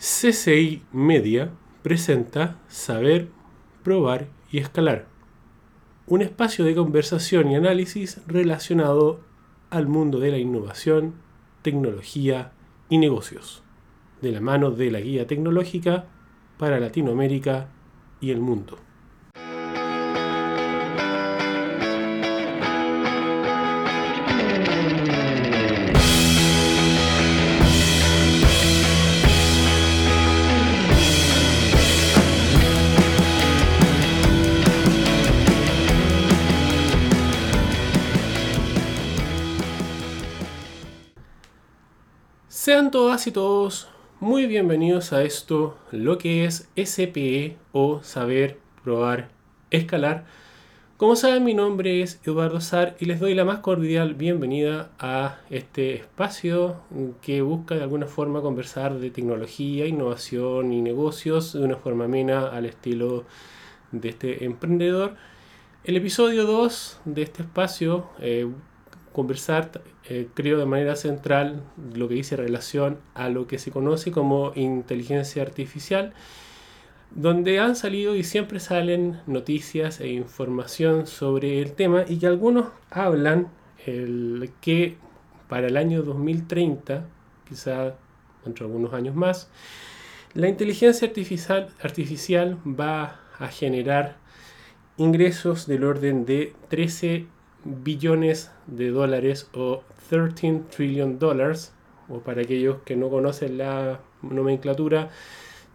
CCI Media presenta Saber, Probar y Escalar, un espacio de conversación y análisis relacionado al mundo de la innovación, tecnología y negocios, de la mano de la guía tecnológica para Latinoamérica y el mundo. Todas y todos muy bienvenidos a esto, lo que es SPE o Saber, Probar, Escalar. Como saben, mi nombre es Eduardo Sar y les doy la más cordial bienvenida a este espacio que busca de alguna forma conversar de tecnología, innovación y negocios de una forma amena al estilo de este emprendedor. El episodio 2 de este espacio eh, conversar, eh, creo, de manera central lo que dice relación a lo que se conoce como inteligencia artificial, donde han salido y siempre salen noticias e información sobre el tema y que algunos hablan el, que para el año 2030, quizá entre algunos años más, la inteligencia artificial, artificial va a generar ingresos del orden de 13 billones de dólares o 13 trillion dollars, o para aquellos que no conocen la nomenclatura,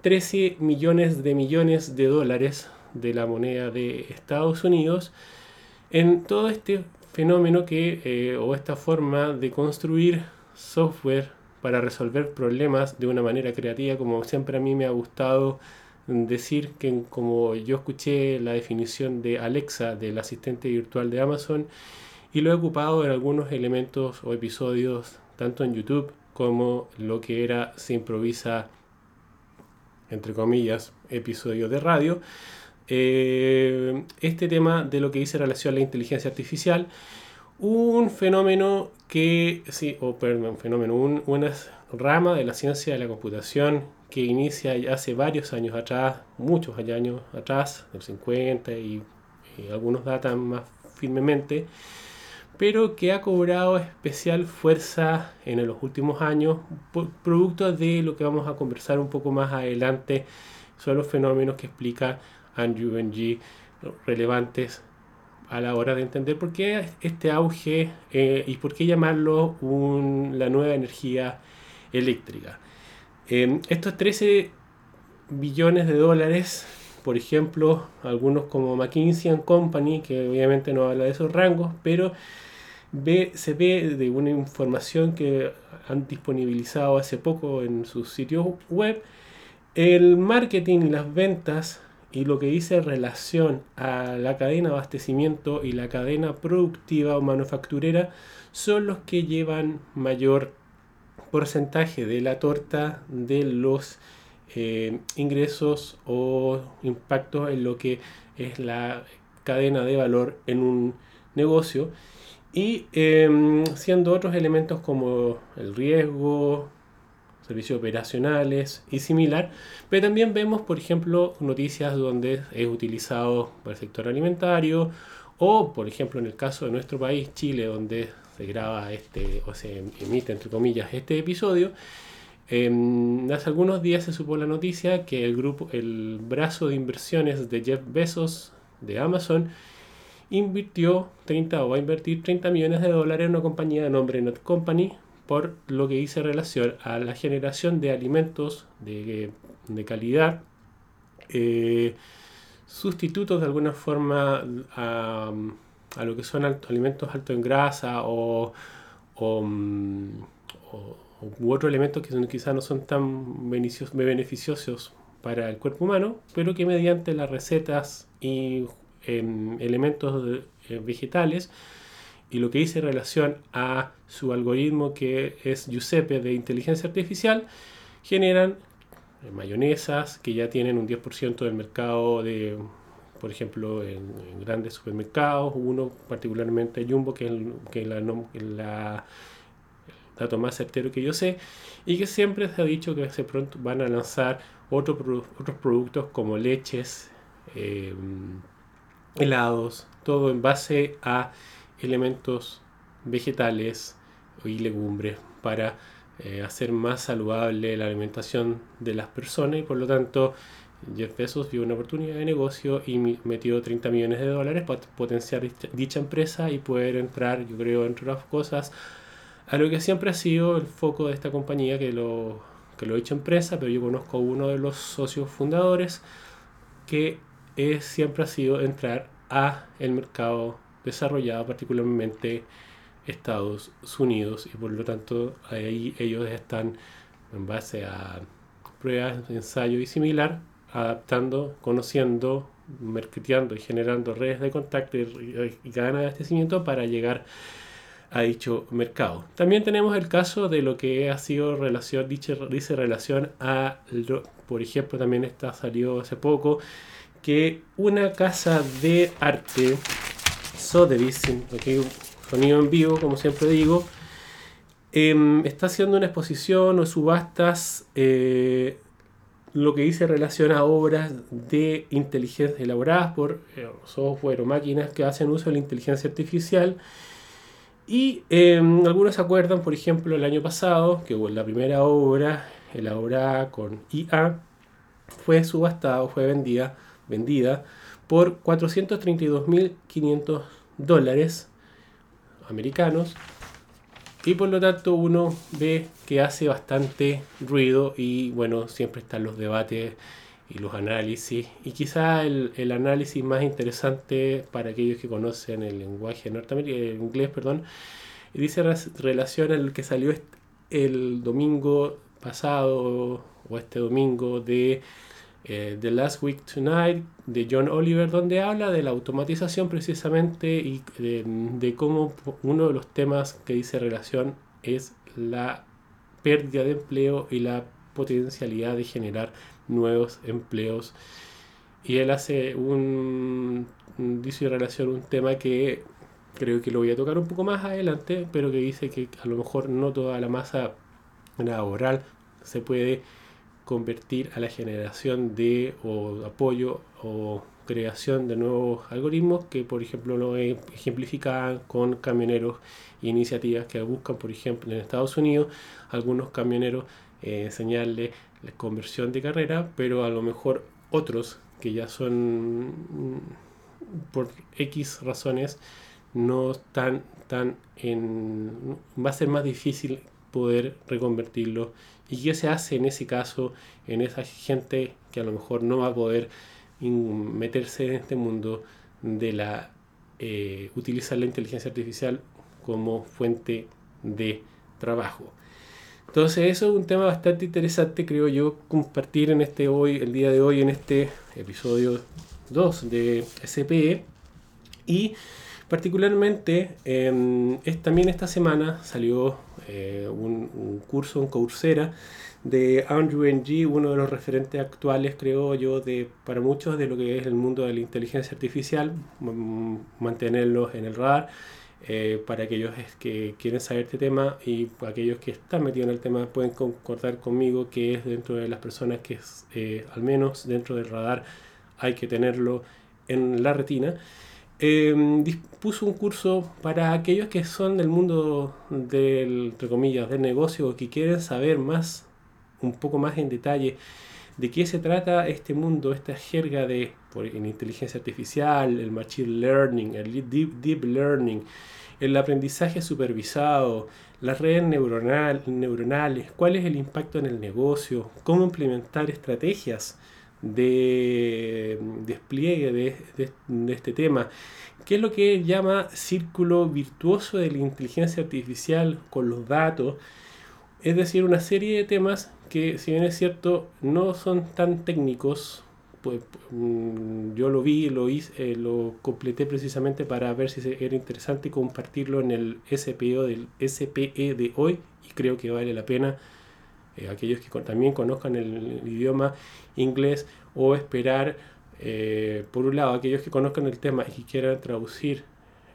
13 millones de millones de dólares de la moneda de Estados Unidos en todo este fenómeno que eh, o esta forma de construir software para resolver problemas de una manera creativa como siempre a mí me ha gustado decir que como yo escuché la definición de Alexa del asistente virtual de Amazon y lo he ocupado en algunos elementos o episodios tanto en YouTube como lo que era se improvisa entre comillas episodio de radio. Eh, este tema de lo que dice relación a la inteligencia artificial un fenómeno que sí o perdón un fenómeno un, una rama de la ciencia de la computación que inicia hace varios años atrás, muchos años atrás, del 50 y, algunos datan más firmemente, pero que ha cobrado especial fuerza en los últimos años, producto de lo que vamos a conversar un poco más adelante, son los fenómenos que explica Andrew Ng relevantes a la hora de entender por qué este auge eh, y por qué llamarlo la nueva energía eléctrica. Em, estos 13 billones de dólares, por ejemplo, algunos como McKinsey Company, que obviamente no habla de esos rangos, pero se ve de una información que han disponibilizado hace poco en sus sitios web, el marketing y las ventas y lo que dice relación a la cadena de abastecimiento y la cadena productiva o manufacturera son los que llevan mayor porcentaje de la torta de los eh, ingresos o impactos en lo que es la cadena de valor en un negocio. Y em, siendo otros elementos como el riesgo, servicios operacionales y similar, pero también vemos, por ejemplo, noticias donde es utilizado para el sector alimentario o, por ejemplo, en el caso de nuestro país, Chile, donde se graba este, o se emite, entre comillas, este episodio, em, hace algunos días se supo la noticia que el grupo, el brazo de inversiones de Jeff Bezos de Amazon invirtió 30 o va a invertir 30 millones de dólares en una compañía de nombre Not Company por lo que dice relación a la generación de alimentos de, calidad, eh, sustitutos de alguna forma a a lo que son alimentos altos en grasa o, mm, u otros elementos que quizás no son tan beneficiosos para el cuerpo humano, pero que mediante las recetas y em, elementos eh, vegetales y lo que dice en relación a su algoritmo que es Giuseppe de inteligencia artificial, generan mayonesas que ya tienen un 10% del mercado de por ejemplo, en, grandes supermercados, uno particularmente Jumbo, que es, que la, dato más certero que yo sé, y que siempre se ha dicho que se pronto van a lanzar otros productos como leches, em, helados, todo en base a elementos vegetales y legumbres para eh, hacer más saludable la alimentación de las personas y por lo tanto Jeff Bezos vio una oportunidad de negocio y metió 30 millones de dólares para potenciar dicha empresa y poder entrar, yo creo, entre otras cosas, a lo que siempre ha sido el foco de esta compañía, que lo, que lo he hecho empresa, pero yo conozco a uno de los socios fundadores que es, siempre ha sido entrar a el mercado desarrollado, particularmente Estados Unidos, y por lo tanto ahí ellos están en base a pruebas, ensayo y similar, adaptando, conociendo, mercadeando y generando redes de contacto y, y cadena de abastecimiento para llegar a dicho mercado. También tenemos el caso de lo que ha sido relación, dice, relación a, por ejemplo, también está salió hace poco, que una casa de arte, Sotheby's, okay, sonido en vivo, como siempre digo, em, está haciendo una exposición o subastas eh, lo que dice relación a obras de inteligencia elaboradas por eh, software o máquinas que hacen uso de la inteligencia artificial. Y em, algunos se acuerdan, por ejemplo, el año pasado, que la primera obra, elaborada con IA, fue subastada o fue vendida, vendida por 432.500 dólares americanos y por lo tanto uno ve que hace bastante ruido y bueno, siempre están los debates y los análisis. Y quizá el, análisis más interesante para aquellos que conocen el lenguaje norteamericano, el inglés, perdón, dice relación al que salió el domingo pasado o este domingo de eh, The Last Week Tonight de John Oliver, donde habla de la automatización precisamente y de, cómo uno de los temas que dice relación es la pérdida de empleo y la potencialidad de generar nuevos empleos. Y él hace un, dice relación un tema que creo que lo voy a tocar un poco más adelante, pero que dice que a lo mejor no toda la masa laboral se puede convertir a la generación de o apoyo o creación de nuevos algoritmos que por ejemplo lo ejemplifican con camioneros e iniciativas que buscan por ejemplo en Estados Unidos algunos camioneros eh, enseñarle la conversión de carrera pero a lo mejor otros que ya son mm, por X razones no están tan en va a ser más difícil poder reconvertirlo. ¿Y qué se hace en ese caso, en esa gente que a lo mejor no va a poder meterse en este mundo de la eh, utilizar la inteligencia artificial como fuente de trabajo? Entonces eso es un tema bastante interesante, creo yo, compartir en este hoy, el día de hoy, en este episodio 2 de SPE. Y particularmente, em, es, también esta semana salió eh, un, curso en Coursera de Andrew Ng, uno de los referentes actuales, creo yo, de, para muchos de lo que es el mundo de la inteligencia artificial, mantenerlos en el radar. Eh, para aquellos que quieren saber este tema y aquellos que están metidos en el tema pueden concordar conmigo que es dentro de las personas que eh, al menos dentro del radar hay que tenerlo en la retina. Em, dispuso un curso para aquellos que son del mundo del, entre comillas, del negocio o que quieren saber más, un poco más en detalle de qué se trata este mundo, esta jerga de en inteligencia artificial, el machine learning, el deep, deep learning, el aprendizaje supervisado, las redes neuronal, neuronales, cuál es el impacto en el negocio, cómo implementar estrategias de despliegue de, este tema, que es lo que él llama círculo virtuoso de la inteligencia artificial con los datos, es decir, una serie de temas que si bien es cierto no son tan técnicos, pues mm, yo lo vi, lo hice, eh, lo completé precisamente para ver si era interesante compartirlo en el SPO del SPE de hoy y creo que vale la pena eh, aquellos que también conozcan el, idioma inglés o esperar, eh, por un lado, aquellos que conozcan el tema y quieran traducir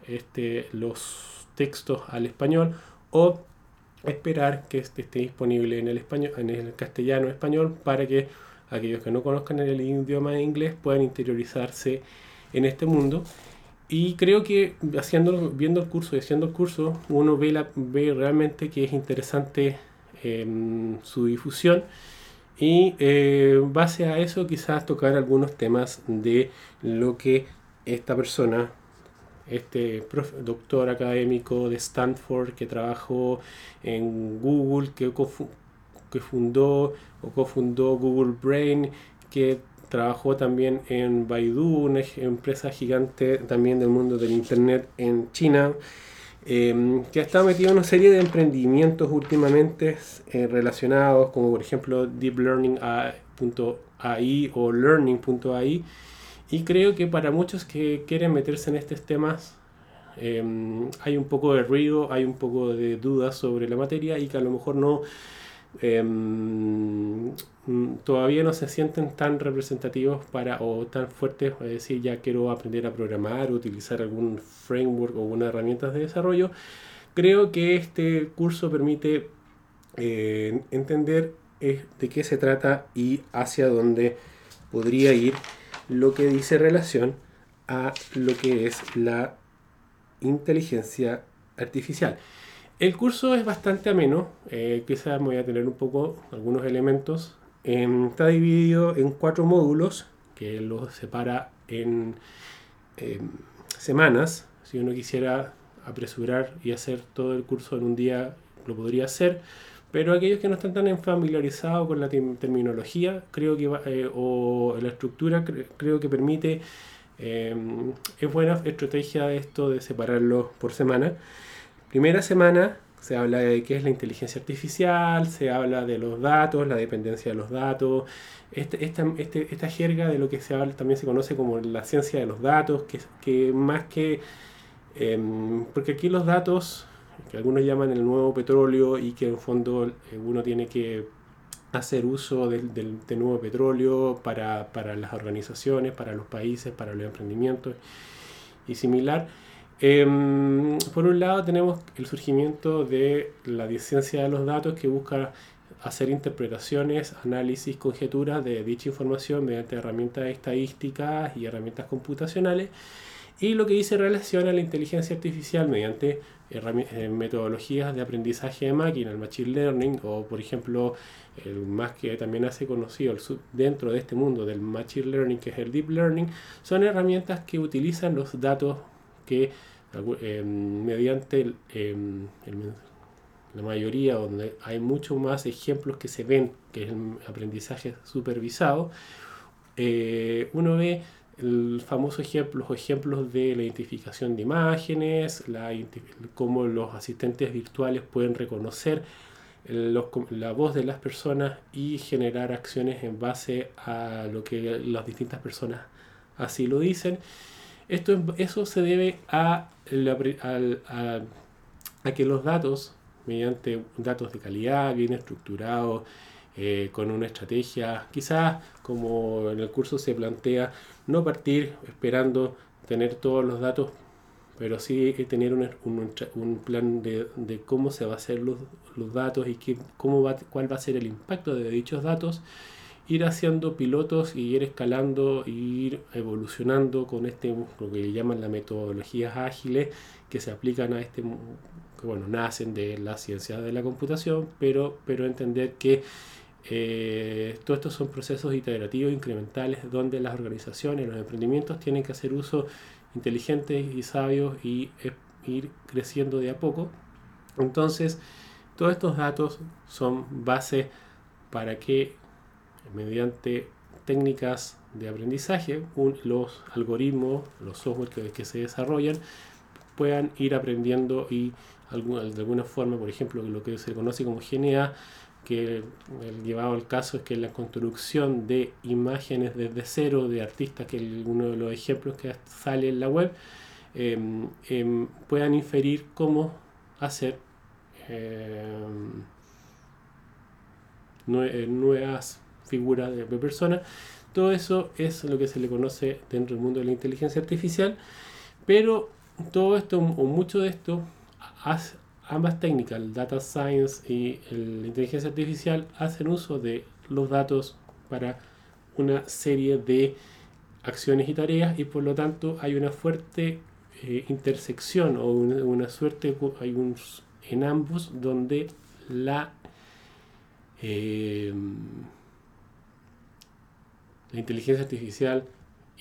este, los textos al español o esperar que este esté disponible en el español, en el castellano español, para que aquellos que no conozcan el idioma inglés puedan interiorizarse en este mundo. Y creo que haciendo, viendo el curso y haciendo el curso, uno ve, la, ve realmente que es interesante em, su difusión. Y eh, base a eso quizás tocar algunos temas de lo que esta persona este doctor académico de Stanford que trabajó en Google, que, que fundó o cofundó Google Brain, que trabajó también en Baidu, una empresa gigante también del mundo del Internet en China, em, que ha estado metido en una serie de emprendimientos últimamente eh, relacionados, como por ejemplo Deep Learning AI o Learning.ai y creo que para muchos que quieren meterse en estos temas em, hay un poco de ruido, hay un poco de dudas sobre la materia y que a lo mejor no em, todavía no se sienten tan representativos para o tan fuertes para decir ya quiero aprender a programar, utilizar algún framework o una herramienta de desarrollo. Creo que este curso permite eh, entender eh, de qué se trata y hacia dónde podría ir lo que dice relación a lo que es la inteligencia artificial. El curso es bastante ameno, eh, quizás voy a tener un poco algunos elementos. Em, está dividido en cuatro módulos que lo separa en em, semanas. Si uno quisiera apresurar y hacer todo el curso en un día, lo podría hacer. Pero aquellos que no están tan familiarizados con la terminología, creo que eh, o la estructura, creo que permite, eh, es buena estrategia esto de separarlo por semana. Primera semana se habla de qué es la inteligencia artificial, se habla de los datos, la dependencia de los datos, este, esta, este, esta jerga de lo que se habla también se conoce como la ciencia de los datos, que, que más que... Em, porque aquí los datos que algunos llaman el nuevo petróleo y que en fondo eh, uno tiene que hacer uso del, nuevo petróleo para, las organizaciones, para los países, para los emprendimientos y similar. Em, por un lado tenemos el surgimiento de la ciencia de los datos que busca hacer interpretaciones, análisis, conjeturas de dicha información mediante herramientas estadísticas y herramientas computacionales y lo que dice relación a la inteligencia artificial mediante metodologías de aprendizaje de máquina, el machine learning, o por ejemplo, el más que también hace conocido dentro de este mundo del machine learning, que es el deep learning, son herramientas que utilizan los datos que eh, mediante em, la mayoría, donde hay muchos más ejemplos que se ven, que es el aprendizaje supervisado, eh, uno ve el famoso ejemplo, los ejemplos de la identificación de imágenes, la, cómo los asistentes virtuales pueden reconocer la voz de las personas y generar acciones en base a lo que las distintas personas así lo dicen. Esto, eso se debe a, a que los datos, mediante datos de calidad, bien estructurados, eh, con una estrategia, quizás como en el curso se plantea, no partir esperando tener todos los datos, pero sí tener un, un, plan de, de, cómo se va a hacer los, los datos y qué, cómo va, cuál va a ser el impacto de dichos datos, ir haciendo pilotos y ir escalando y ir evolucionando con este, lo que llaman las metodologías ágiles que se aplican a este, que bueno, nacen de la ciencia de la computación, pero, pero entender que eh, todos estos son procesos iterativos, incrementales, donde las organizaciones, los emprendimientos tienen que hacer uso inteligente y sabio y ir creciendo de a poco. Entonces, todos estos datos son base para que mediante técnicas de aprendizaje, los algoritmos, los software que, se desarrollan, puedan ir aprendiendo y de alguna forma, por ejemplo, lo que se conoce como GNA, que el llevado al caso es que la construcción de imágenes desde cero de artistas, que es uno de los ejemplos que sale en la web, em, em, puedan inferir cómo hacer em, eh, nuevas figuras de, personas. Todo eso es lo que se le conoce dentro del mundo de la inteligencia artificial, pero todo esto o mucho de esto ambas técnicas, el data science y la inteligencia artificial, hacen uso de los datos para una serie de acciones y tareas y por lo tanto hay una fuerte eh, intersección o una, suerte hay un, en ambos donde la eh, la inteligencia artificial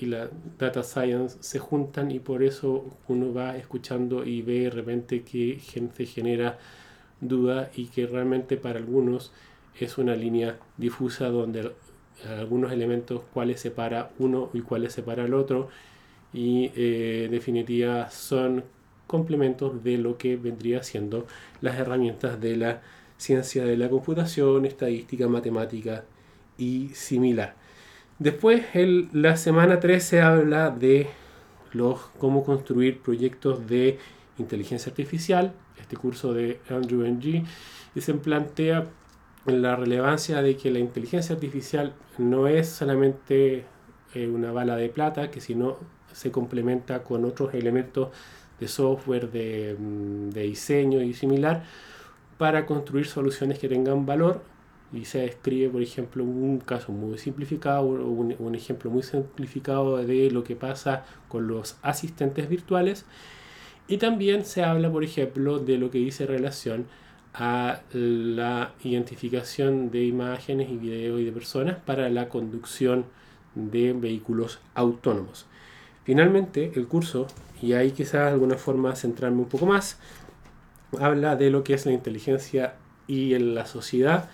y la data science se juntan y por eso uno va escuchando y ve de repente que gente genera duda y que realmente para algunos es una línea difusa donde algunos elementos cuáles separa uno y cuáles separa el otro y eh, en definitiva son complementos de lo que vendría siendo las herramientas de la ciencia de la computación, estadística, matemática y similar. Después, la semana 13 habla de los, cómo construir proyectos de inteligencia artificial, este curso de Andrew Ng, y se plantea la relevancia de que la inteligencia artificial no es solamente eh, una bala de plata, que sino se complementa con otros elementos de software, de, mm, de diseño y similar, para construir soluciones que tengan valor y se describe, por ejemplo, un caso muy simplificado, un, un ejemplo muy simplificado de lo que pasa con los asistentes virtuales. Y también se habla, por ejemplo, de lo que dice relación a la identificación de imágenes y videos y de personas para la conducción de vehículos autónomos. Finalmente, el curso, y ahí quizás de alguna forma centrarme un poco más, habla de lo que es la inteligencia y en la sociedad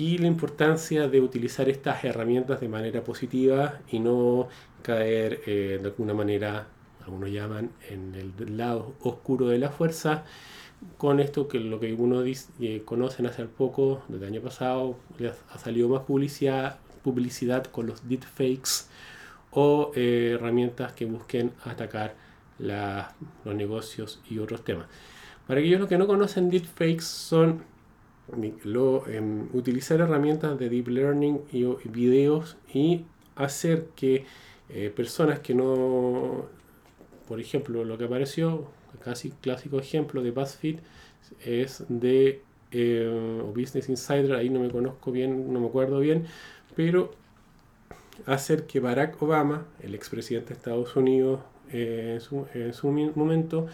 y la importancia de utilizar estas herramientas de manera positiva y no caer eh, de alguna manera, algunos llaman, en el lado oscuro de la fuerza. Con esto que lo que algunos eh, conocen hace poco, desde el año pasado, ha salido más publicidad, publicidad con los deepfakes o eh, herramientas que busquen atacar los negocios y otros temas. Para aquellos que no conocen deepfakes son lo, em, utilizar herramientas de deep learning y, videos y hacer que eh, personas que no, por ejemplo, lo que apareció, casi clásico ejemplo de BuzzFeed, es de eh, Business Insider, ahí no me conozco bien, no me acuerdo bien, pero hacer que Barack Obama, el expresidente de Estados Unidos eh, en, su, en, su, momento,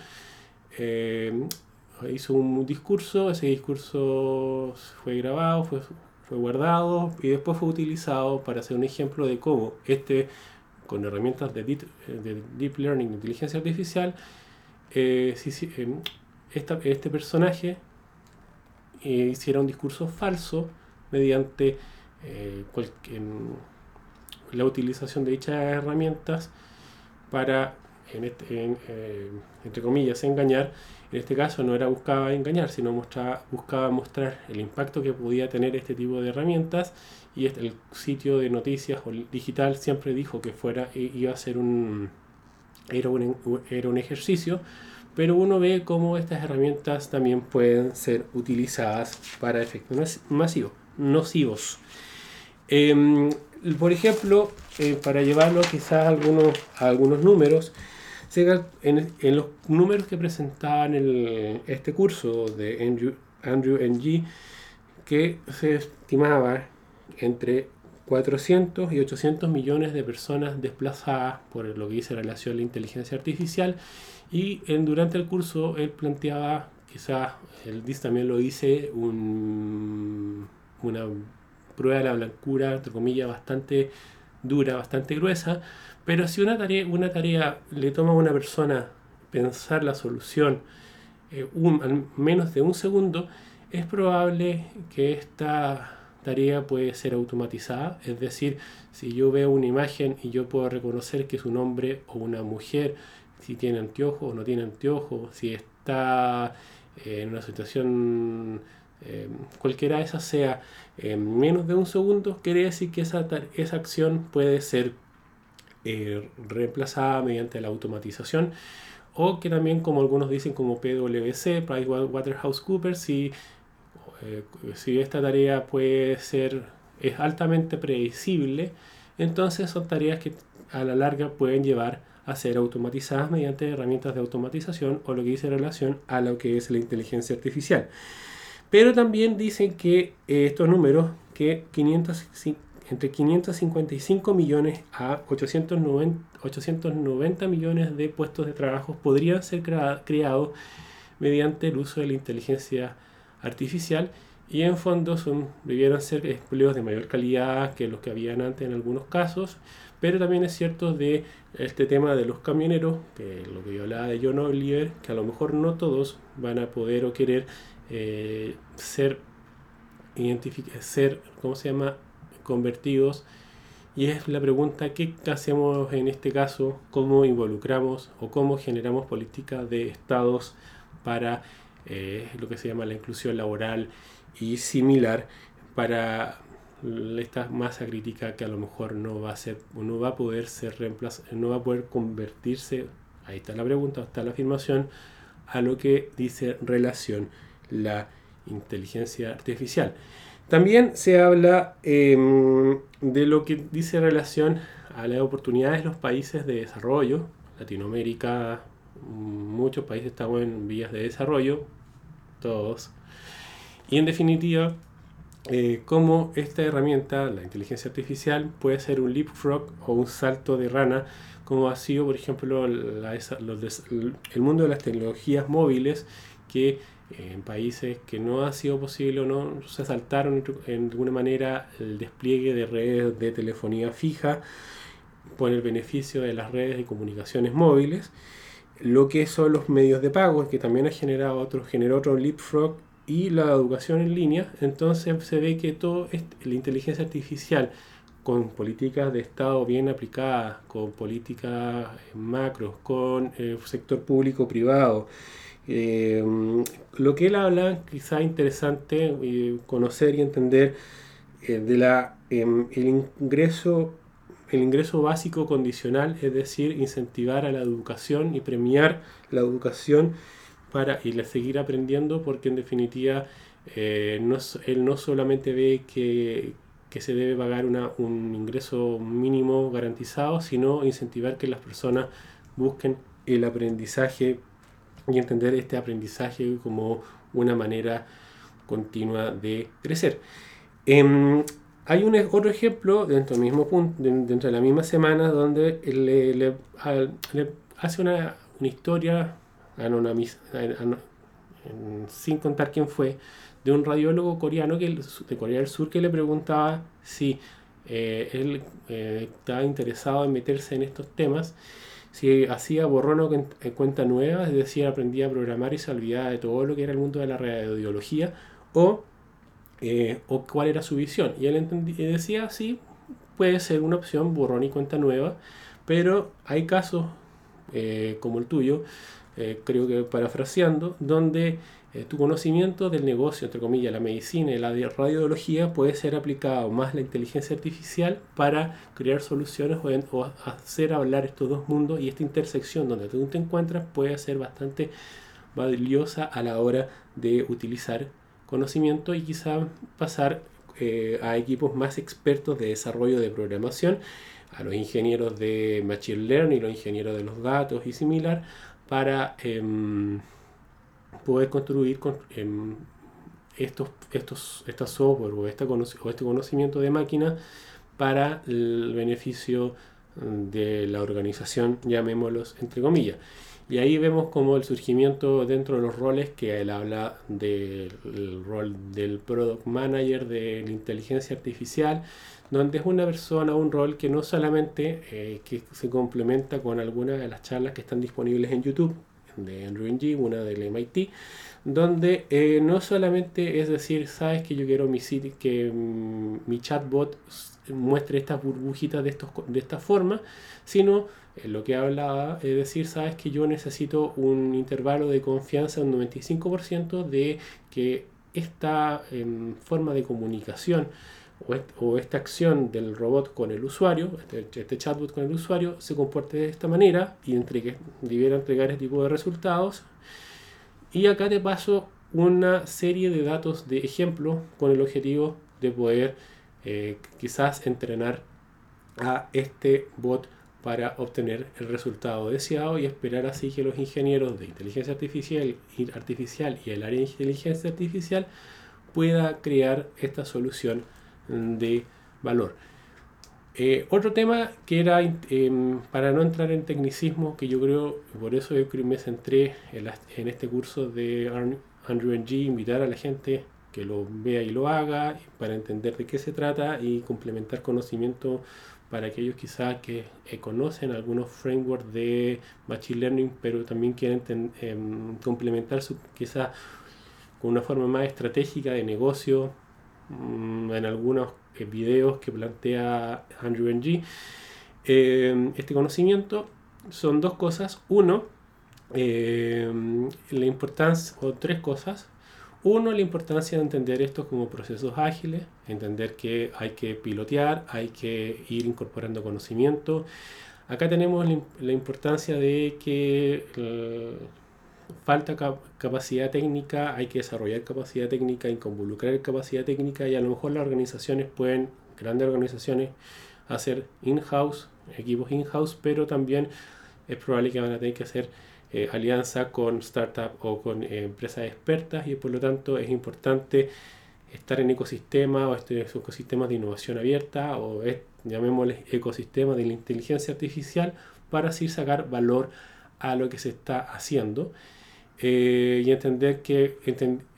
hizo un discurso, ese discurso fue grabado, fue, fue guardado y después fue utilizado para hacer un ejemplo de cómo este, con herramientas de deep, de deep learning, de inteligencia artificial, eh, eh, este personaje eh, hiciera un discurso falso mediante la utilización de dichas herramientas para, en este, entre comillas, engañar en este caso no era buscaba engañar, sino buscaba mostrar el impacto que podía tener este tipo de herramientas y este, el sitio de noticias o digital siempre dijo que fuera iba a ser un era un, era un ejercicio, pero uno ve cómo estas herramientas también pueden ser utilizadas para efectos masivos, nocivos. Em, por ejemplo, eh, para llevarlo quizás algunos, a algunos números, en, los números que presentaban el, este curso de Andrew, Andrew Ng, que se estimaba entre 400 y 800 millones de personas desplazadas por lo que dice relación a la inteligencia artificial y en, durante el curso él planteaba, quizás el DIS también lo dice, un, una prueba de la blancura, entre comillas, bastante dura, bastante gruesa, pero si una tarea, una tarea le toma a una persona pensar la solución eh, un, menos de un segundo, es probable que esta tarea puede ser automatizada. Es decir, si yo veo una imagen y yo puedo reconocer que es un hombre o una mujer, si tiene anteojos o no tiene anteojos, si está eh, en una situación eh, cualquiera de esas sea en menos de un segundo, quiere decir que esa, esa acción puede ser eh, reemplazada mediante la automatización o que también como algunos dicen como PwC, PricewaterhouseCoopers, si, eh, si esta tarea puede ser, es altamente predecible, entonces son tareas que a la larga pueden llevar a ser automatizadas mediante herramientas de automatización o lo que dice relación a lo que es la inteligencia artificial. Pero también dicen que eh, estos números, que 500, entre 555 millones a 890, 890 millones de puestos de trabajo podrían ser creados mediante el uso de la inteligencia artificial y en fondo son, debieran ser empleos de mayor calidad que los que habían antes en algunos casos, pero también es cierto de este tema de los camioneros, que lo que yo hablaba de John Oliver, que a lo mejor no todos van a poder o querer eh, ser, ser, ¿cómo se llama?, convertidos. Y es la pregunta, ¿qué hacemos en este caso? ¿Cómo involucramos o cómo generamos políticas de estados para eh, lo que se llama la inclusión laboral y similar para esta masa crítica que a lo mejor no va a ser no va a poder ser reemplazada, no va a poder convertirse, ahí está la pregunta, está la afirmación, a lo que dice relación la inteligencia artificial. También se habla em, de lo que dice relación a las oportunidades de los países de desarrollo, Latinoamérica, muchos países estamos en vías de desarrollo, todos, y en definitiva, eh, cómo esta herramienta, la inteligencia artificial, puede ser un leapfrog o un salto de rana, como ha sido, por ejemplo, el mundo de las tecnologías móviles, que en países que no ha sido posible o no se saltaron en alguna manera el despliegue de redes de telefonía fija por el beneficio de las redes de comunicaciones móviles lo que son los medios de pago que también ha generado otro generó otro leapfrog y la educación en línea, entonces se ve que todo la inteligencia artificial con políticas de Estado bien aplicadas, con políticas macros, con eh, sector público-privado, eh, lo que él habla, quizá interesante eh, conocer y entender de la, em, el, ingreso, el ingreso básico condicional, es decir, incentivar a la educación y premiar la educación para y seguir aprendiendo porque en definitiva eh, él no solamente ve que, se debe pagar una, un ingreso mínimo garantizado, sino incentivar que las personas busquen el aprendizaje y entender este aprendizaje como una manera continua de crecer. Em, hay un otro ejemplo dentro del mismo punto, dentro de la misma semana, donde le, hace una, una historia sin contar quién fue, de un radiólogo coreano que, de Corea del Sur que le preguntaba si eh, él eh, estaba interesado en meterse en estos temas, si hacía borrón o cuenta nueva, es decir, aprendía a programar y se olvidaba de todo lo que era el mundo de la radiología, o, eh, o cuál era su visión. Y él decía, sí, puede ser una opción, borrón y cuenta nueva, pero hay casos como el tuyo, eh, creo que parafraseando, donde eh, tu conocimiento del negocio, entre comillas, la medicina y la radiología puede ser aplicado más la inteligencia artificial para crear soluciones o, hacer hablar estos dos mundos y esta intersección donde tú te encuentras puede ser bastante valiosa a la hora de utilizar conocimiento y quizá pasar eh, a equipos más expertos de desarrollo de programación, a los ingenieros de Machine Learning, los ingenieros de los datos y similar, para em, poder construir em, estos, estos, esta software o, este conocimiento de máquina para el beneficio de la organización, llamémoslos entre comillas. Y ahí vemos como el surgimiento dentro de los roles que él habla del rol del product manager, de la inteligencia artificial, donde es una persona, un rol que no solamente eh, que se complementa con algunas de las charlas que están disponibles en YouTube, de Andrew Ng, una del MIT, donde eh, no solamente es decir, sabes que yo quiero mi que mm, mi chatbot muestre estas burbujitas de, estos, de esta forma, sino eh, lo que hablaba es decir, sabes que yo necesito un intervalo de confianza, un 95% de que esta em, forma de comunicación o, esta acción del robot con el usuario, este, este, chatbot con el usuario, se comporte de esta manera y entregue, debiera entregar este tipo de resultados. Y acá te paso una serie de datos de ejemplo con el objetivo de poder eh, quizás entrenar a este bot para obtener el resultado deseado y esperar así que los ingenieros de inteligencia artificial, artificial y el área de inteligencia artificial pueda crear esta solución de valor. Eh, otro tema que era, em, para no entrar en tecnicismo, que yo creo, por eso yo me centré en, este curso de Andrew Ng, invitar a la gente que lo vea y lo haga para entender de qué se trata y complementar conocimiento para aquellos quizás que eh, conocen algunos frameworks de Machine Learning, pero también quieren em, complementar su quizás con una forma más estratégica de negocio mm, en algunos eh, videos que plantea Andrew Ng. Em, este conocimiento son dos cosas. Uno, em, la importancia, o tres cosas. Uno, la importancia de entender esto como procesos ágiles, entender que hay que pilotear, hay que ir incorporando conocimiento. Acá tenemos la, importancia de que eh, falta capacidad técnica, hay que desarrollar capacidad técnica, involucrar capacidad técnica y a lo mejor las organizaciones pueden, grandes organizaciones, hacer in-house, equipos in-house, pero también es probable que van a tener que hacer eh, alianza con startups o con eh, empresas expertas y por lo tanto es importante estar en ecosistemas o estos ecosistemas de innovación abierta o es, llamémosle ecosistema de la inteligencia artificial para así sacar valor a lo que se está haciendo eh, y entender que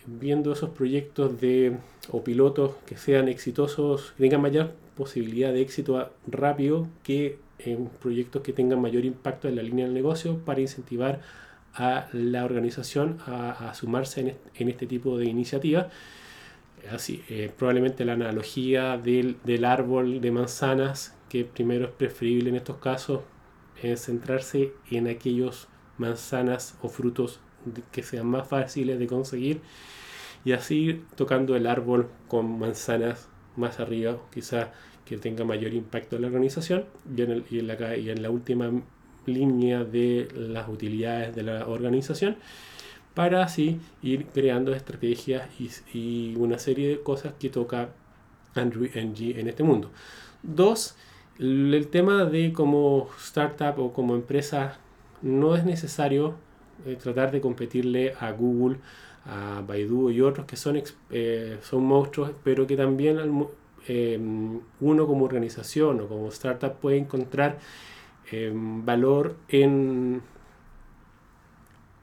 viendo esos proyectos de o pilotos que sean exitosos, tengan mayor posibilidad de éxito rápido que en proyectos que tengan mayor impacto en la línea del negocio para incentivar a la organización a, sumarse en este, tipo de iniciativas. Así, eh, probablemente la analogía del, del, árbol de manzanas, que primero es preferible en estos casos, es centrarse en aquellos manzanas o frutos que sean más fáciles de conseguir. Y así tocando el árbol con manzanas más arriba, quizá que tenga mayor impacto en la organización. Y en, el, y en, la, y en la última línea de las utilidades de la organización. Para así ir creando estrategias y, y una serie de cosas que toca Andrew Ng en este mundo. Dos, el tema de como startup o como empresa no es necesario eh, tratar de competirle a Google, a Baidu y otros que son, eh, son monstruos, pero que también em, uno como organización o como startup puede encontrar em, valor en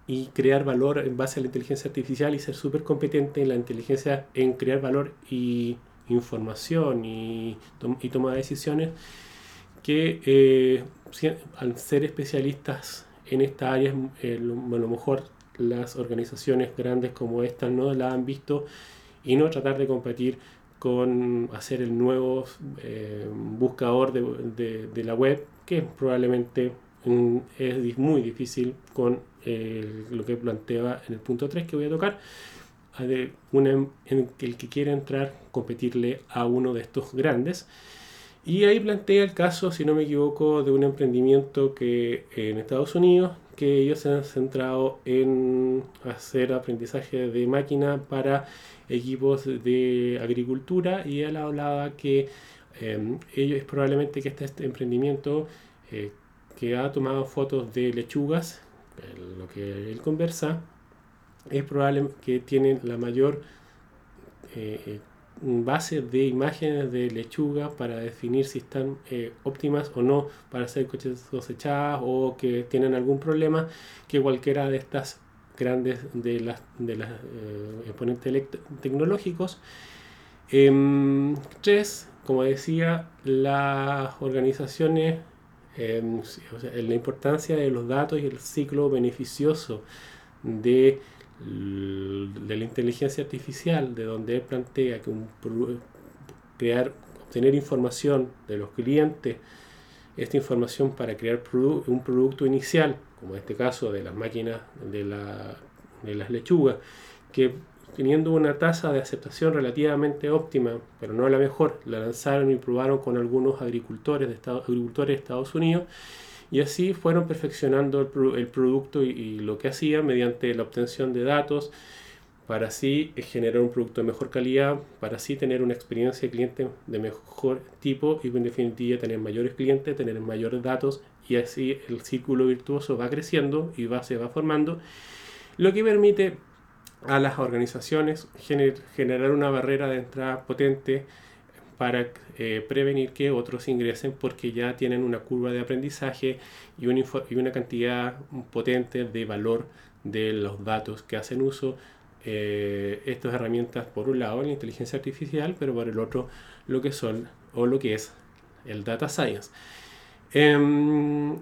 y crear valor en base a la inteligencia artificial y ser súper competente en la inteligencia en crear valor y información y, y toma de decisiones que eh, al ser especialistas en esta área, eh, a lo mejor las organizaciones grandes como esta no la han visto y no tratar de competir con hacer el nuevo eh, buscador de, de, la web, que probablemente mm, es muy difícil con lo que planteaba en el punto 3 que voy a tocar, de una, en el que quiere entrar, competirle a uno de estos grandes. Y ahí plantea el caso, si no me equivoco, de un emprendimiento que en Estados Unidos, que ellos se han centrado en hacer aprendizaje de máquina para equipos de agricultura y él hablaba que eh, ellos probablemente que este, este emprendimiento eh, que ha tomado fotos de lechugas, lo que él conversa, es probable que tienen la mayor eh, base de imágenes de lechuga para definir si están eh, óptimas o no para ser cosechadas o que tienen algún problema que cualquiera de estas grandes de las de las eh, exponentes tecnológicos. Em, tres como decía las organizaciones em, la importancia de los datos y el ciclo beneficioso de de la inteligencia artificial, de donde él plantea que un, crear, obtener información de los clientes, esta información para crear un producto inicial, como en este caso de las máquinas de, la, de las lechugas, que teniendo una tasa de aceptación relativamente óptima, pero no la mejor, la lanzaron y probaron con algunos agricultores de agricultores de Estados Unidos y así fueron perfeccionando el, producto y, lo que hacían mediante la obtención de datos para así generar un producto de mejor calidad, para así tener una experiencia de cliente de mejor tipo y en definitiva tener mayores clientes, tener mayores datos y así el círculo virtuoso va creciendo y va, se va formando, lo que permite a las organizaciones generar una barrera de entrada potente para eh, prevenir que otros ingresen porque ya tienen una curva de aprendizaje y una, cantidad potente de valor de los datos que hacen uso. Eh, estas herramientas por un lado la inteligencia artificial pero por el otro lo que son o lo que es el data science. Em,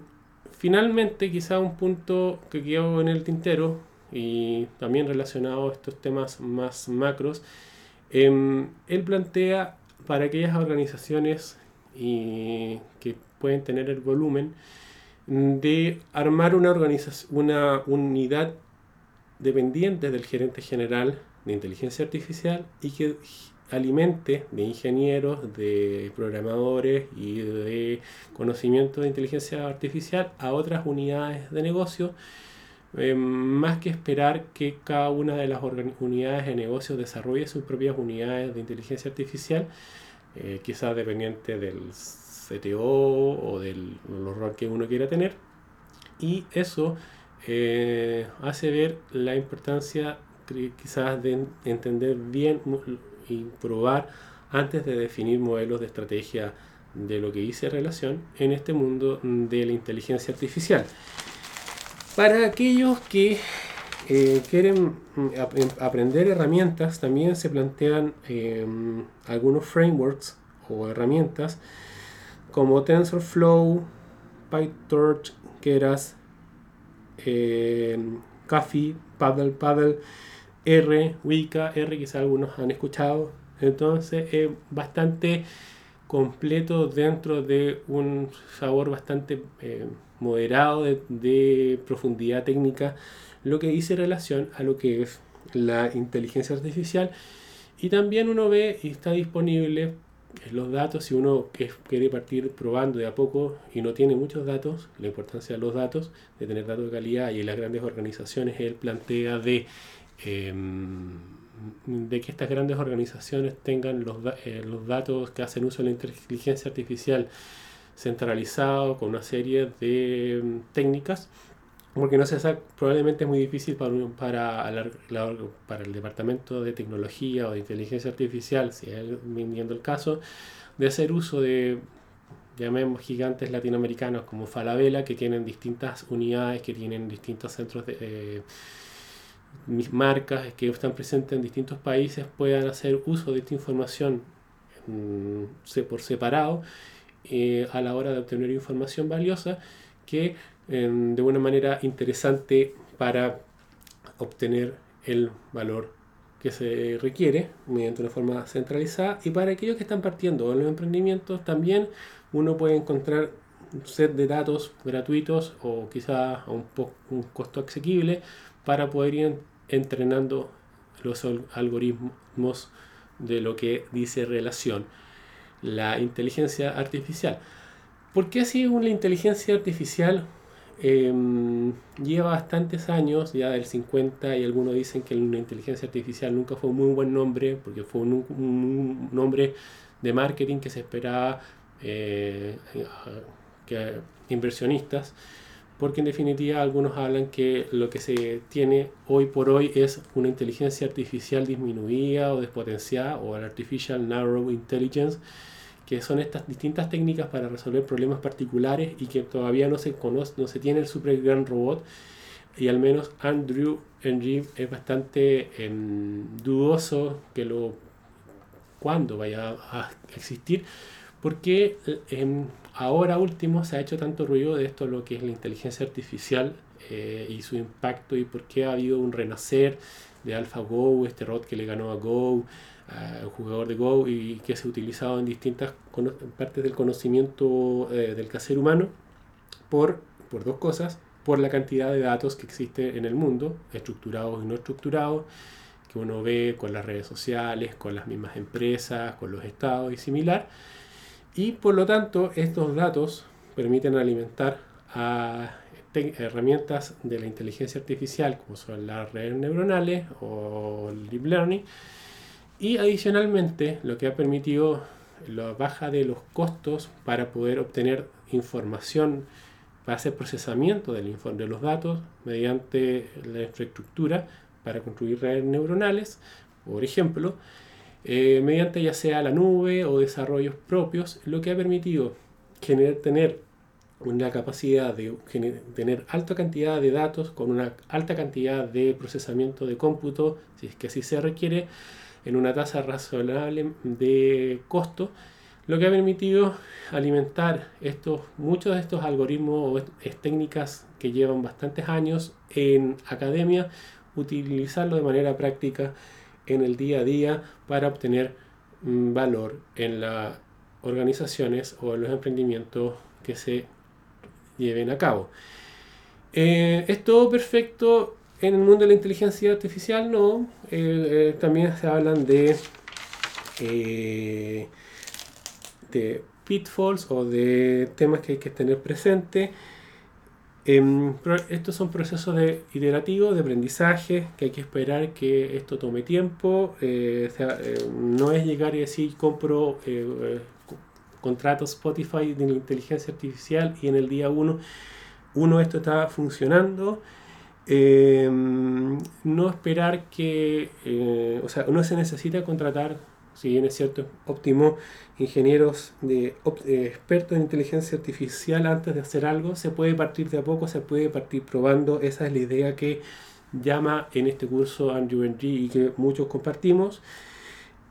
finalmente quizá un punto que quedó en el tintero y también relacionado a estos temas más macros em, él plantea para aquellas organizaciones y que pueden tener el volumen de armar una una unidad dependiente del gerente general de inteligencia artificial y que alimente de ingenieros, de programadores y de conocimiento de inteligencia artificial a otras unidades de negocio, eh, más que esperar que cada una de las unidades de negocio desarrolle sus propias unidades de inteligencia artificial, eh, quizás dependiente del CTO o del rol que uno quiera tener. Y eso eh, hace ver la importancia quizás de entender bien y probar antes de definir modelos de estrategia de lo que dice relación en este mundo de la inteligencia artificial. Para aquellos que eh, quieren mm, em, aprender herramientas, también se plantean em, algunos frameworks o herramientas como TensorFlow, PyTorch, Keras, eh, Paddle, Paddle, R, Wika, R quizá algunos han escuchado. Entonces es bastante completo dentro de un sabor bastante moderado de, profundidad técnica, lo que dice relación a lo que es la inteligencia artificial. Y también uno ve y está disponible los datos, si uno quiere partir probando de a poco y no tiene muchos datos, la importancia de los datos, de tener datos de calidad y en las grandes organizaciones, él plantea de, em, de que estas grandes organizaciones tengan los, eh, los datos que hacen uso de la inteligencia artificial centralizado con una serie de em, técnicas porque no se sabe, probablemente es muy difícil para, para, para el departamento de tecnología o de inteligencia artificial, si es viniendo el caso, de hacer uso de, llamemos gigantes latinoamericanos como Falabella, que tienen distintas unidades, que tienen distintos centros de... Eh, mis marcas que están presentes en distintos países puedan hacer uso de esta información mm, por separado eh, a la hora de obtener información valiosa que de una manera interesante para obtener el valor que se requiere mediante una forma centralizada. Y para aquellos que están partiendo en los emprendimientos también uno puede encontrar un set de datos gratuitos o quizá a un, un costo asequible para poder ir entrenando los algoritmos de lo que dice relación la inteligencia artificial. ¿Por qué así una inteligencia artificial Em, lleva bastantes años, ya del 50, y algunos dicen que la inteligencia artificial nunca fue un muy buen nombre, porque fue un, nombre de marketing que se esperaba eh, que inversionistas, porque en definitiva algunos hablan que lo que se tiene hoy por hoy es una inteligencia artificial disminuida o despotenciada, o artificial narrow intelligence, que son estas distintas técnicas para resolver problemas particulares y que todavía no se conoce, no se tiene el super gran robot. Y al menos Andrew Ng es bastante em, dudoso que lo cuando vaya a existir porque em, ahora último se ha hecho tanto ruido de esto lo que es la inteligencia artificial eh, y su impacto y por qué ha habido un renacer de AlphaGo, este robot que le ganó a Go, un jugador de Go y que se ha utilizado en distintas partes del conocimiento eh, del caser humano por, por dos cosas, por la cantidad de datos que existe en el mundo, estructurados y no estructurados, que uno ve con las redes sociales, con las mismas empresas, con los estados y similar. Y por lo tanto, estos datos permiten alimentar a herramientas de la inteligencia artificial, como son las redes neuronales o el deep learning. Y adicionalmente, lo que ha permitido la baja de los costos para poder obtener información para hacer procesamiento del de los datos mediante la infraestructura para construir redes neuronales, por ejemplo, eh, mediante ya sea la nube o desarrollos propios, lo que ha permitido generar, tener una capacidad de tener alta cantidad de datos con una alta cantidad de procesamiento de cómputo, si es que así se requiere, en una tasa razonable de costo, lo que ha permitido alimentar estos, muchos de estos algoritmos o técnicas que llevan bastantes años en academia, utilizarlo de manera práctica en el día a día para obtener mm, valor en las organizaciones o en los emprendimientos que se lleven a cabo. Eh, ¿Es todo perfecto en el mundo de la inteligencia artificial? No. Eh, eh, también se hablan de, de pitfalls o de temas que hay que tener presente. Em, estos son procesos iterativos de aprendizaje que hay que esperar que esto tome tiempo. no es llegar y decir compro contrato Spotify de inteligencia artificial y en el día 1, uno, esto está funcionando. Em, no esperar que, eh, o sea, no se necesita contratar, si bien es cierto, óptimo, ingenieros de, expertos en inteligencia artificial antes de hacer algo, se puede partir de a poco, se puede partir probando, esa es la idea que llama en este curso Andrew Ng y que muchos compartimos.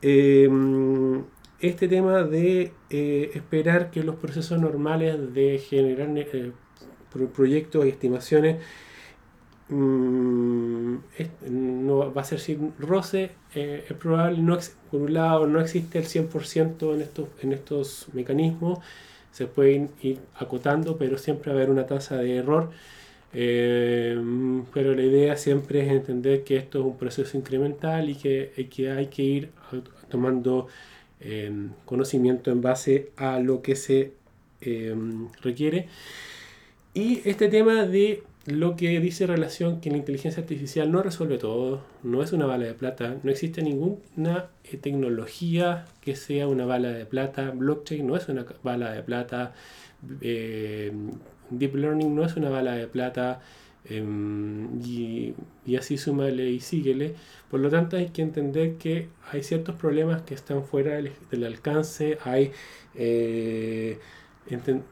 Em, este tema de eh, esperar que los procesos normales de generar eh, proyectos y estimaciones mm, no va a ser sin roce, eh, es probable, no, por un lado no existe el 100% en estos, en estos mecanismos, se pueden ir acotando, pero siempre va a haber una tasa de error. pero la idea siempre es entender que esto es un proceso incremental y que, que hay que ir tomando Em, conocimiento en base a lo que se em, requiere. Y este tema de lo que dice relación que la inteligencia artificial no resuelve todo, no es una bala de plata, no existe ninguna eh, tecnología que sea una bala de plata, blockchain no es una bala de plata, em, deep learning no es una bala de plata, Em, y, así súmale y síguele. Por lo tanto, hay que entender que hay ciertos problemas que están fuera del, alcance, hay eh,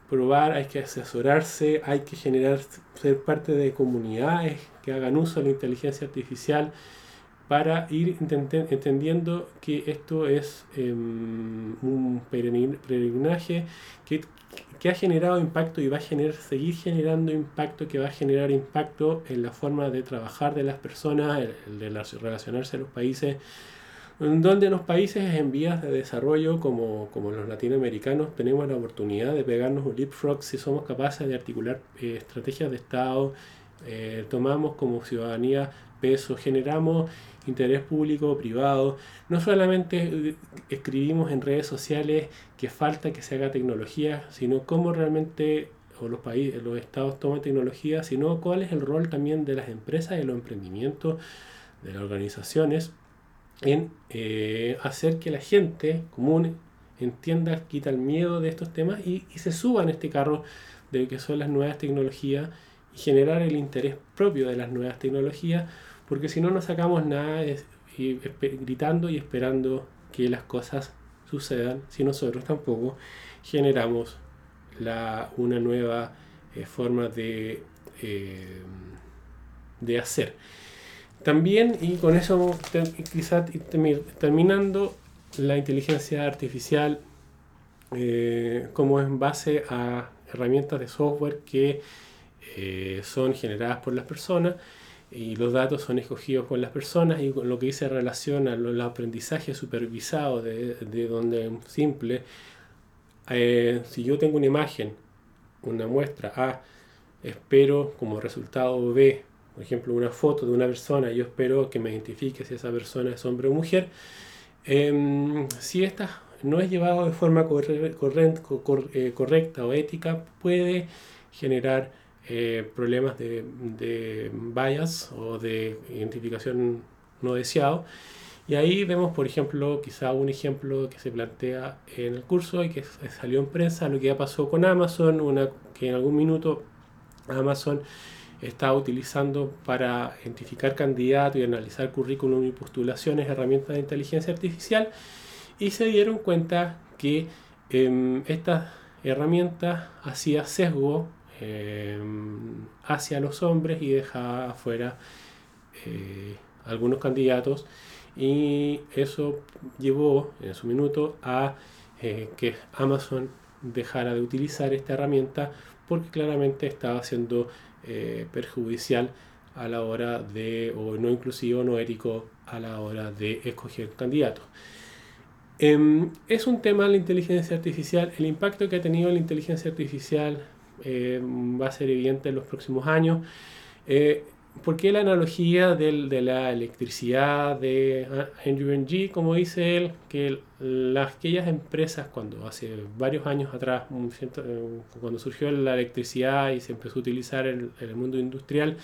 probar, hay que asesorarse, hay que generar, ser parte de comunidades que hagan uso de la inteligencia artificial para ir entendiendo que esto es em, un peregrinaje que que ha generado impacto y va a generar, seguir generando impacto, que va a generar impacto en la forma de trabajar de las personas, el, de relacionarse a los países, donde los países en vías de desarrollo como, como, los latinoamericanos tenemos la oportunidad de pegarnos un leapfrog si somos capaces de articular eh, estrategias de Estado, eh, tomamos como ciudadanía peso, generamos interés público o privado. No solamente eh, escribimos en redes sociales que falta que se haga tecnología, sino cómo realmente los países, los estados toman tecnología, sino cuál es el rol también de las empresas y los emprendimientos, de las organizaciones, en eh, hacer que la gente común entienda, quita el miedo de estos temas y, y se suba en este carro de que son las nuevas tecnologías y generar el interés propio de las nuevas tecnologías porque si no, no sacamos nada gritando y esperando que las cosas sucedan, si nosotros tampoco generamos la, una nueva eh, forma de, eh, de hacer. También, y con eso quizás terminando, la inteligencia artificial eh, como en base a herramientas de software que son generadas por las personas y los datos son escogidos por las personas y con lo que dice relación al aprendizaje supervisado de, de donde simple, eh, si yo tengo una imagen, una muestra A, espero como resultado B, por ejemplo, una foto de una persona, yo espero que me identifique si esa persona es hombre o mujer. Em, si esta no es llevado de forma eh, correcta o ética, puede generar eh, problemas de, de bias o de identificación no deseado. Y ahí vemos, por ejemplo, quizá un ejemplo que se plantea en el curso y que salió en prensa, lo que ya pasó con Amazon, una, que en algún minuto Amazon está utilizando para identificar candidatos y analizar currículum y postulaciones herramientas de inteligencia artificial y se dieron cuenta que eh, esta herramienta hacía sesgo em, hacia los hombres y dejaba afuera eh, algunos candidatos y eso llevó en su minuto a eh, que Amazon dejara de utilizar esta herramienta porque claramente estaba siendo eh, perjudicial a la hora de, o no inclusivo, no ético a la hora de escoger candidatos. Em, es un tema la inteligencia artificial, el impacto que ha tenido la inteligencia artificial em, va a ser evidente en los próximos años. Eh, ¿Por qué la analogía del, de la electricidad de Andrew Ng? Como dice él, que las, aquellas empresas, cuando hace varios años atrás, eh, cuando surgió la electricidad y se empezó a utilizar en, el mundo industrial,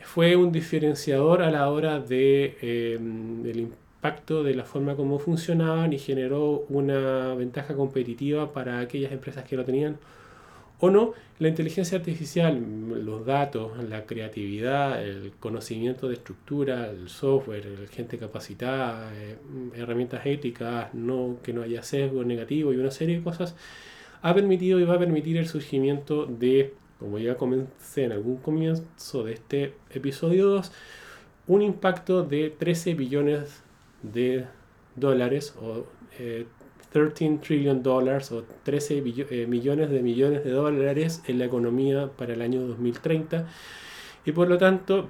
fue un diferenciador a la hora de, del impacto de la forma como funcionaban y generó una ventaja competitiva para aquellas empresas que lo tenían o no, la inteligencia artificial, los datos, la creatividad, el conocimiento de estructura, el software, la gente capacitada, eh, herramientas éticas, no, que no haya sesgo negativo y una serie de cosas, ha permitido y va a permitir el surgimiento de, como ya comencé en algún comienzo de este episodio 2, un impacto de 13 billones de dólares o eh, 13 trillion dollars o 13 eh, millones de millones de dólares en la economía para el año 2030 y por lo tanto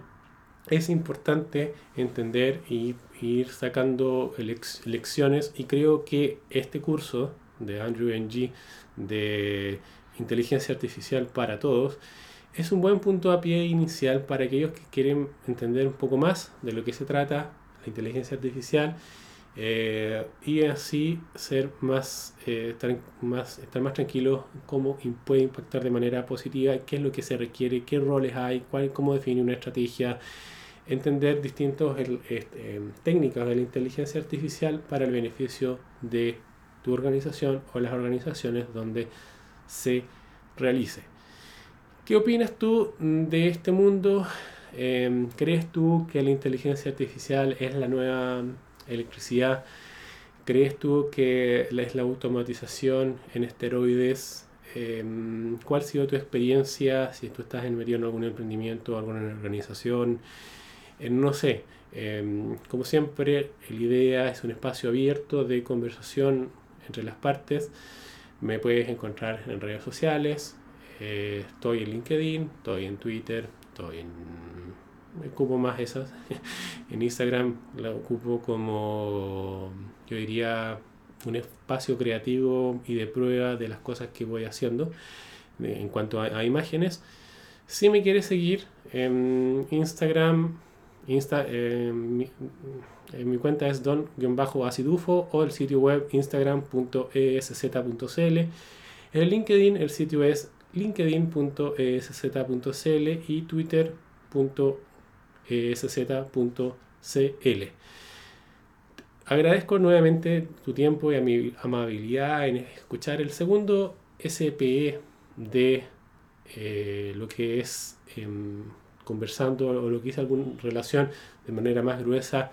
es importante entender y ir sacando lecciones. Y creo que este curso de Andrew Ng de inteligencia artificial para todos es un buen punto a pie inicial para aquellos que quieren entender un poco más de lo que se trata la inteligencia artificial eh, y así ser más, eh, estar, más, estar más tranquilo cómo puede impactar de manera positiva, qué es lo que se requiere, qué roles hay, cuál, cómo definir una estrategia, entender distintas este, técnicas de la inteligencia artificial para el beneficio de tu organización o las organizaciones donde se realice. ¿Qué opinas tú de este mundo? Eh, ¿Crees tú que la inteligencia artificial es la nueva electricidad. ¿Crees tú que es la automatización en esteroides? Em, ¿Cuál ha sido tu experiencia? Si tú estás en medio en algún emprendimiento, alguna organización, no sé. Em, como siempre, la idea es un espacio abierto de conversación entre las partes. Me puedes encontrar en redes sociales. Eh, estoy en LinkedIn, estoy en Twitter, estoy en ocupo más esas. en Instagram la ocupo como, yo diría, un espacio creativo y de prueba de las cosas que voy haciendo en cuanto a, imágenes. Si me quieres seguir en Instagram, Insta, en mi cuenta es don-acidufo o el sitio web instagram.esz.cl. En LinkedIn el sitio es linkedin.esz.cl y twitter.com esz.cl. Agradezco nuevamente tu tiempo y mi amabilidad en escuchar el segundo SPE de eh, lo que es em, conversando o lo que es alguna relación de manera más gruesa,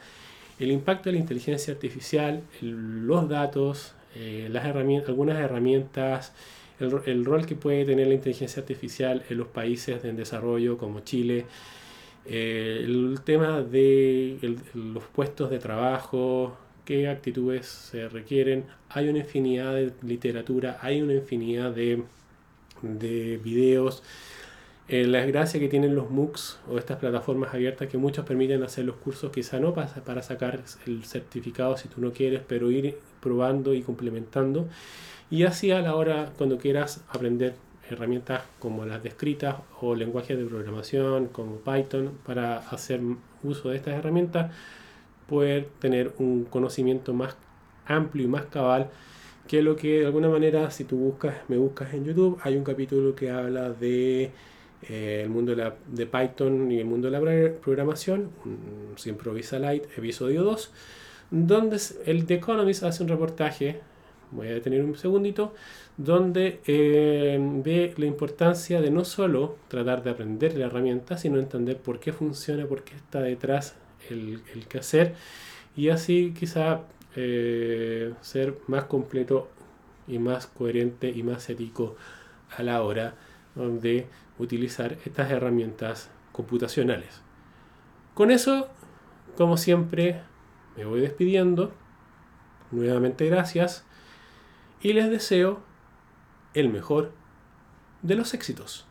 el impacto de la inteligencia artificial, los datos, eh, las herramientas, algunas herramientas, el, el, rol que puede tener la inteligencia artificial en los países en desarrollo como Chile, eh, el tema de los puestos de trabajo, qué actitudes se requieren. Hay una infinidad de literatura, hay una infinidad de, de videos. Eh, la gracia que tienen los MOOCs o estas plataformas abiertas que muchos permiten hacer los cursos, quizá no para, para sacar el certificado si tú no quieres, pero ir probando y complementando. Y así a la hora, cuando quieras aprender herramientas como las descritas o lenguajes de programación como Python para hacer uso de estas herramientas, poder tener un conocimiento más amplio y más cabal que lo que de alguna manera si tú buscas, me buscas en YouTube, hay un capítulo que habla de eh, el mundo de, Python y el mundo de la programación, Siempre Visa Light, episodio 2, donde el The Economist hace un reportaje, voy a detener un segundito, donde eh, ve la importancia de no solo tratar de aprender la herramienta, sino entender por qué funciona, por qué está detrás el, el que hacer, y así quizá eh, ser más completo y más coherente y más ético a la hora de utilizar estas herramientas computacionales. Con eso, como siempre, me voy despidiendo. Nuevamente gracias y les deseo el mejor de los éxitos.